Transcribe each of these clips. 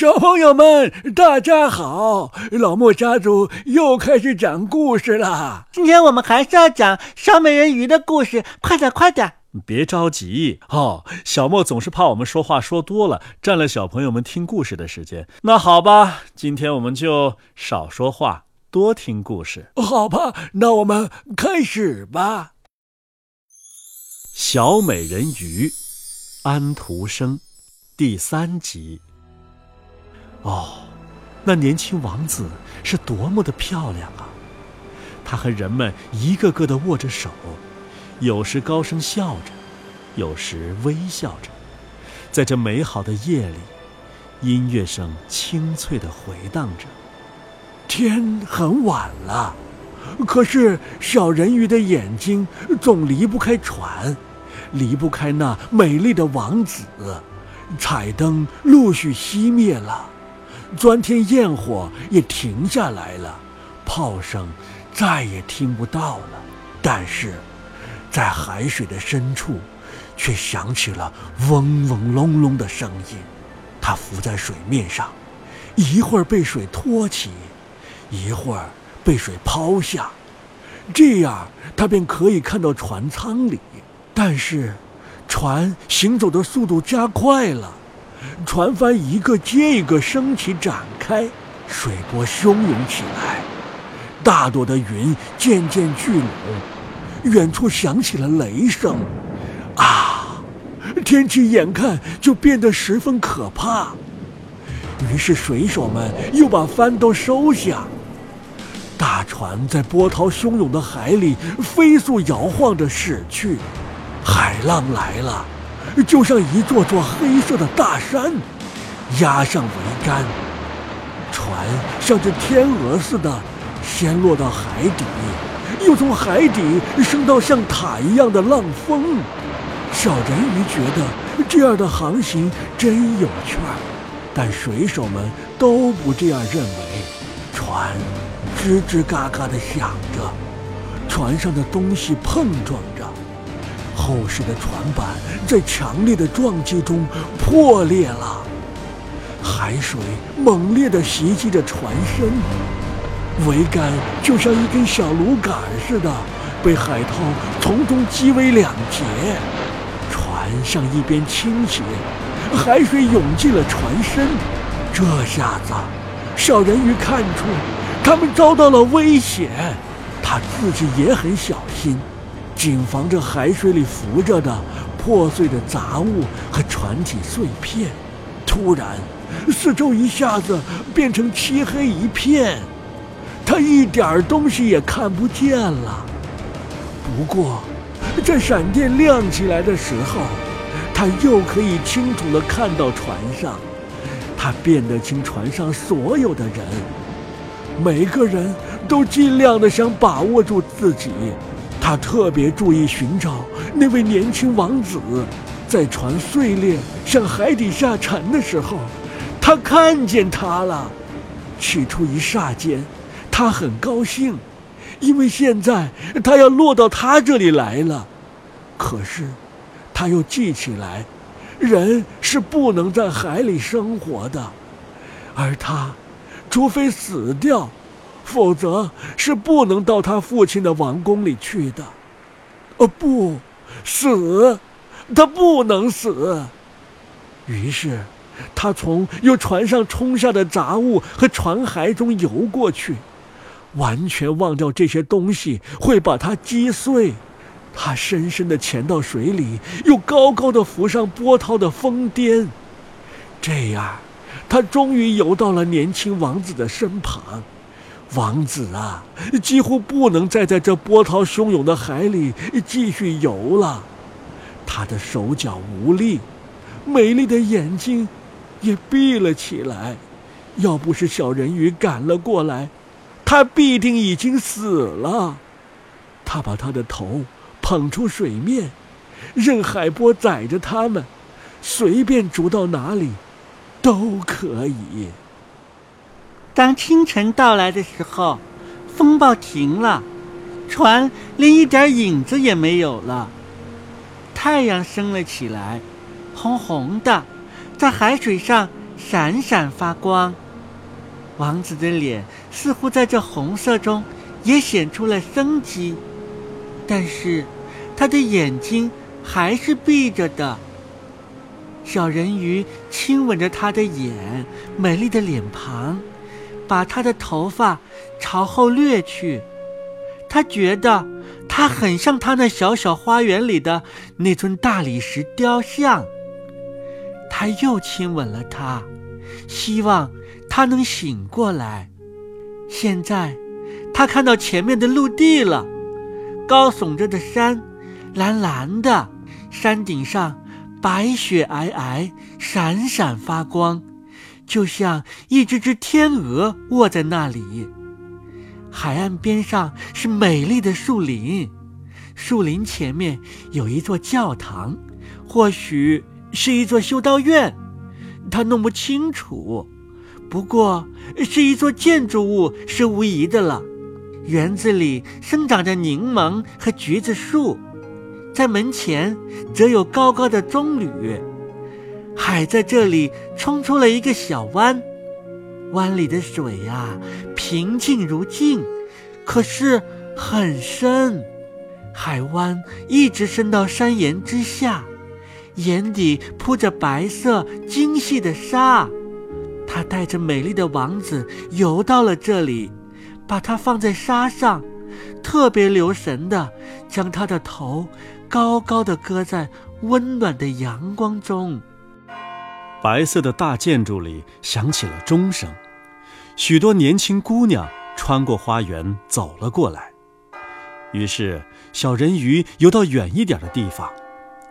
小朋友们，大家好！老莫家族又开始讲故事啦。今天我们还是要讲小美人鱼的故事，快点，快点！别着急哦，小莫总是怕我们说话说多了，占了小朋友们听故事的时间。那好吧，今天我们就少说话，多听故事。好吧，那我们开始吧。小美人鱼，安徒生，第三集。哦，那年轻王子是多么的漂亮啊！他和人们一个个的握着手，有时高声笑着，有时微笑着。在这美好的夜里，音乐声清脆的回荡着。天很晚了，可是小人鱼的眼睛总离不开船，离不开那美丽的王子。彩灯陆续熄灭了。钻天焰火也停下来了，炮声再也听不到了。但是，在海水的深处，却响起了嗡嗡隆隆的声音。它浮在水面上，一会儿被水托起，一会儿被水抛下，这样它便可以看到船舱里。但是，船行走的速度加快了。船帆一个接一个升起展开，水波汹涌起来，大朵的云渐渐聚拢，远处响起了雷声，啊！天气眼看就变得十分可怕。于是水手们又把帆都收下，大船在波涛汹涌的海里飞速摇晃着驶去，海浪来了。就像一座座黑色的大山，压上桅杆，船像只天鹅似的，先落到海底，又从海底升到像塔一样的浪峰。小人鱼觉得这样的航行真有趣儿，但水手们都不这样认为。船吱吱嘎嘎地响着，船上的东西碰撞。厚实的船板在强烈的撞击中破裂了，海水猛烈地袭击着船身，桅杆就像一根小芦杆似的被海涛从中击为两截，船向一边倾斜，海水涌进了船身。这下子，小人鱼看出他们遭到了危险，他自己也很小心。谨防着海水里浮着的破碎的杂物和船体碎片。突然，四周一下子变成漆黑一片，他一点东西也看不见了。不过，在闪电亮起来的时候，他又可以清楚地看到船上。他辨得清船上所有的人，每个人都尽量地想把握住自己。他特别注意寻找那位年轻王子，在船碎裂向海底下沉的时候，他看见他了。起初一霎间，他很高兴，因为现在他要落到他这里来了。可是，他又记起来，人是不能在海里生活的，而他，除非死掉。否则是不能到他父亲的王宫里去的。哦，不，死，他不能死。于是，他从由船上冲下的杂物和船骸中游过去，完全忘掉这些东西会把他击碎。他深深地潜到水里，又高高的浮上波涛的峰巅。这样，他终于游到了年轻王子的身旁。王子啊，几乎不能再在这波涛汹涌的海里继续游了。他的手脚无力，美丽的眼睛也闭了起来。要不是小人鱼赶了过来，他必定已经死了。他把他的头捧出水面，任海波载着他们，随便逐到哪里，都可以。当清晨到来的时候，风暴停了，船连一点影子也没有了。太阳升了起来，红红的，在海水上闪闪发光。王子的脸似乎在这红色中也显出了生机，但是他的眼睛还是闭着的。小人鱼亲吻着他的眼，美丽的脸庞，把他的头发朝后掠去。他觉得他很像他那小小花园里的那尊大理石雕像。他又亲吻了他，希望他能醒过来。现在，他看到前面的陆地了，高耸着的山，蓝蓝的，山顶上白雪皑皑，闪闪发光，就像一只只天鹅卧在那里。海岸边上是美丽的树林，树林前面有一座教堂，或许是一座修道院，他弄不清楚。不过是一座建筑物是无疑的了。园子里生长着柠檬和橘子树，在门前则有高高的棕榈。海在这里冲出了一个小湾。湾里的水呀，平静如镜，可是很深。海湾一直伸到山岩之下，眼底铺着白色精细的沙。他带着美丽的王子游到了这里，把它放在沙上，特别留神的将他的头高高的搁在温暖的阳光中。白色的大建筑里响起了钟声，许多年轻姑娘穿过花园走了过来。于是，小人鱼游到远一点的地方，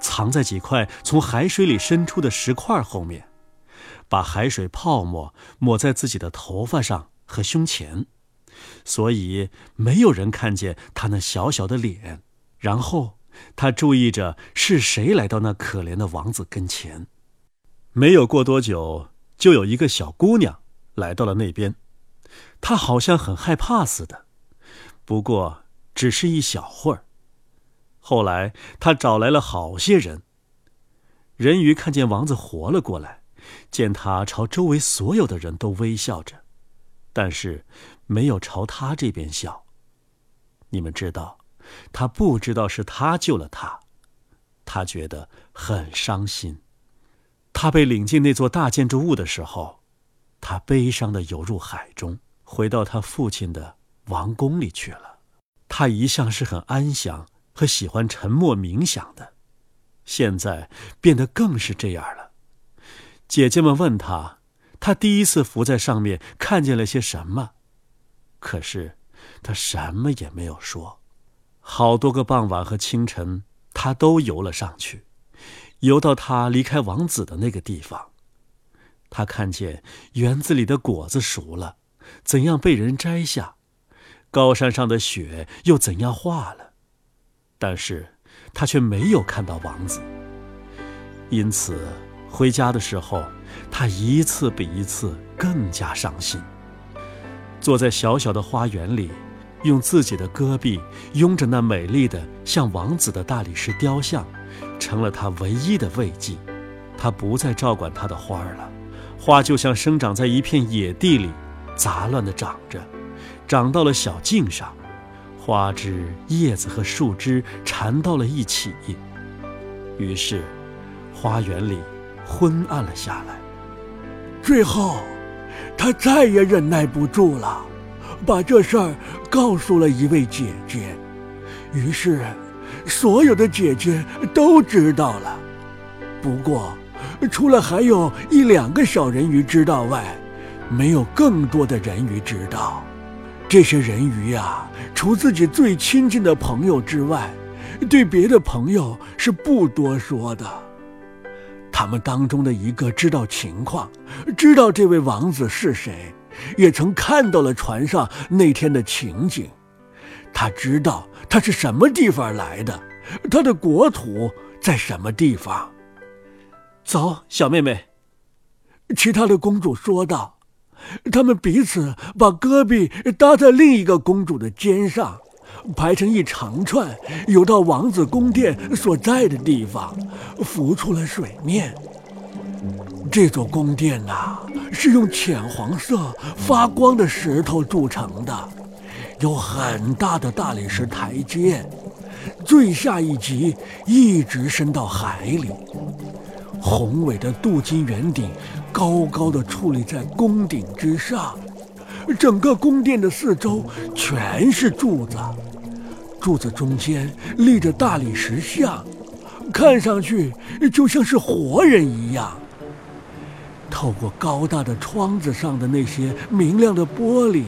藏在几块从海水里伸出的石块后面，把海水泡沫抹在自己的头发上和胸前，所以没有人看见他那小小的脸。然后，他注意着是谁来到那可怜的王子跟前。没有过多久，就有一个小姑娘来到了那边。她好像很害怕似的，不过只是一小会儿。后来，她找来了好些人。人鱼看见王子活了过来，见他朝周围所有的人都微笑着，但是没有朝他这边笑。你们知道，他不知道是他救了他，他觉得很伤心。他被领进那座大建筑物的时候，他悲伤的游入海中，回到他父亲的王宫里去了。他一向是很安详和喜欢沉默冥想的，现在变得更是这样了。姐姐们问他，他第一次浮在上面看见了些什么，可是他什么也没有说。好多个傍晚和清晨，他都游了上去。游到他离开王子的那个地方，他看见园子里的果子熟了，怎样被人摘下；高山上的雪又怎样化了。但是，他却没有看到王子。因此，回家的时候，他一次比一次更加伤心。坐在小小的花园里，用自己的胳臂拥着那美丽的像王子的大理石雕像。成了他唯一的慰藉，他不再照管他的花儿了，花就像生长在一片野地里，杂乱地长着，长到了小径上，花枝、叶子和树枝缠到了一起，于是，花园里昏暗了下来。最后，他再也忍耐不住了，把这事儿告诉了一位姐姐，于是。所有的姐姐都知道了，不过，除了还有一两个小人鱼知道外，没有更多的人鱼知道。这些人鱼呀，除自己最亲近的朋友之外，对别的朋友是不多说的。他们当中的一个知道情况，知道这位王子是谁，也曾看到了船上那天的情景。他知道他是什么地方来的，他的国土在什么地方。走，小妹妹。其他的公主说道。他们彼此把戈壁搭在另一个公主的肩上，排成一长串，游到王子宫殿所在的地方，浮出了水面。这座宫殿呐，是用浅黄色发光的石头铸成的，有很大的大理石台阶，最下一级一直伸到海里。宏伟的镀金圆顶高高的矗立在宫顶之上，整个宫殿的四周全是柱子，柱子中间立着大理石像，看上去就像是活人一样。透过高大的窗子上的那些明亮的玻璃，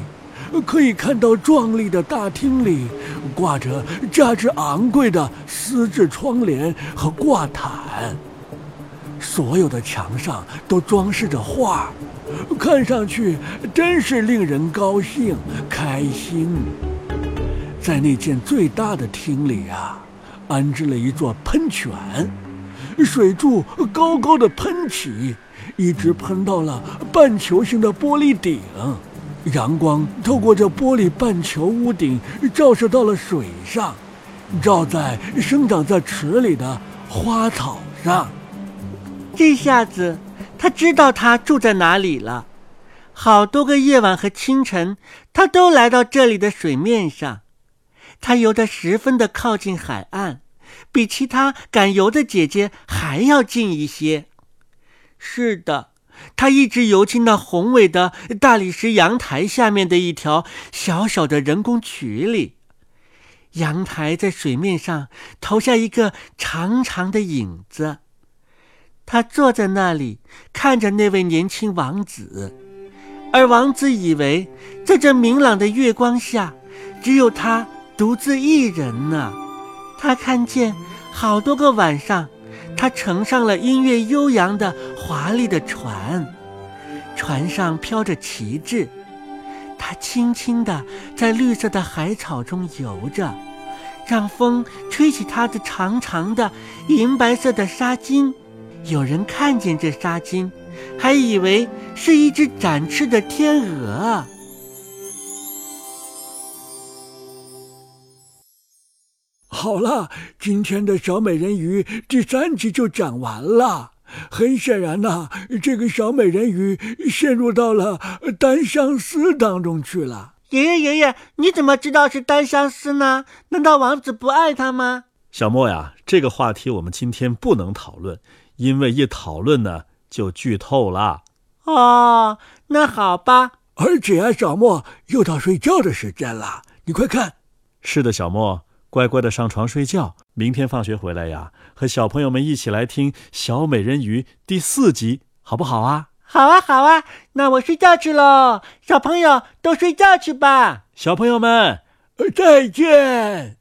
可以看到壮丽的大厅里挂着价值昂贵的丝质窗帘和挂毯。所有的墙上都装饰着画，看上去真是令人高兴开心。在那间最大的厅里啊，安置了一座喷泉，水柱高高的喷起。一直喷到了半球形的玻璃顶，阳光透过这玻璃半球屋顶，照射到了水上，照在生长在池里的花草上。这下子，他知道他住在哪里了。好多个夜晚和清晨，他都来到这里的水面上。他游得十分的靠近海岸，比其他敢游的姐姐还要近一些。是的，他一直游进那宏伟的大理石阳台下面的一条小小的人工渠里。阳台在水面上投下一个长长的影子。他坐在那里，看着那位年轻王子，而王子以为在这明朗的月光下，只有他独自一人呢。他看见好多个晚上。他乘上了音乐悠扬的华丽的船，船上飘着旗帜。他轻轻地在绿色的海草中游着，让风吹起他的长长的银白色的纱巾。有人看见这纱巾，还以为是一只展翅的天鹅。好了，今天的小美人鱼第三集就讲完了。很显然呐，这个小美人鱼陷入到了单相思当中去了。爷爷，爷爷，你怎么知道是单相思呢？难道王子不爱她吗？小莫呀，这个话题我们今天不能讨论，因为一讨论呢就剧透了。哦，那好吧。而且啊，小莫又到睡觉的时间了，你快看。是的，小莫。乖乖的上床睡觉，明天放学回来呀，和小朋友们一起来听《小美人鱼》第四集，好不好啊？好啊，好啊，那我睡觉去喽。小朋友都睡觉去吧。小朋友们，再见。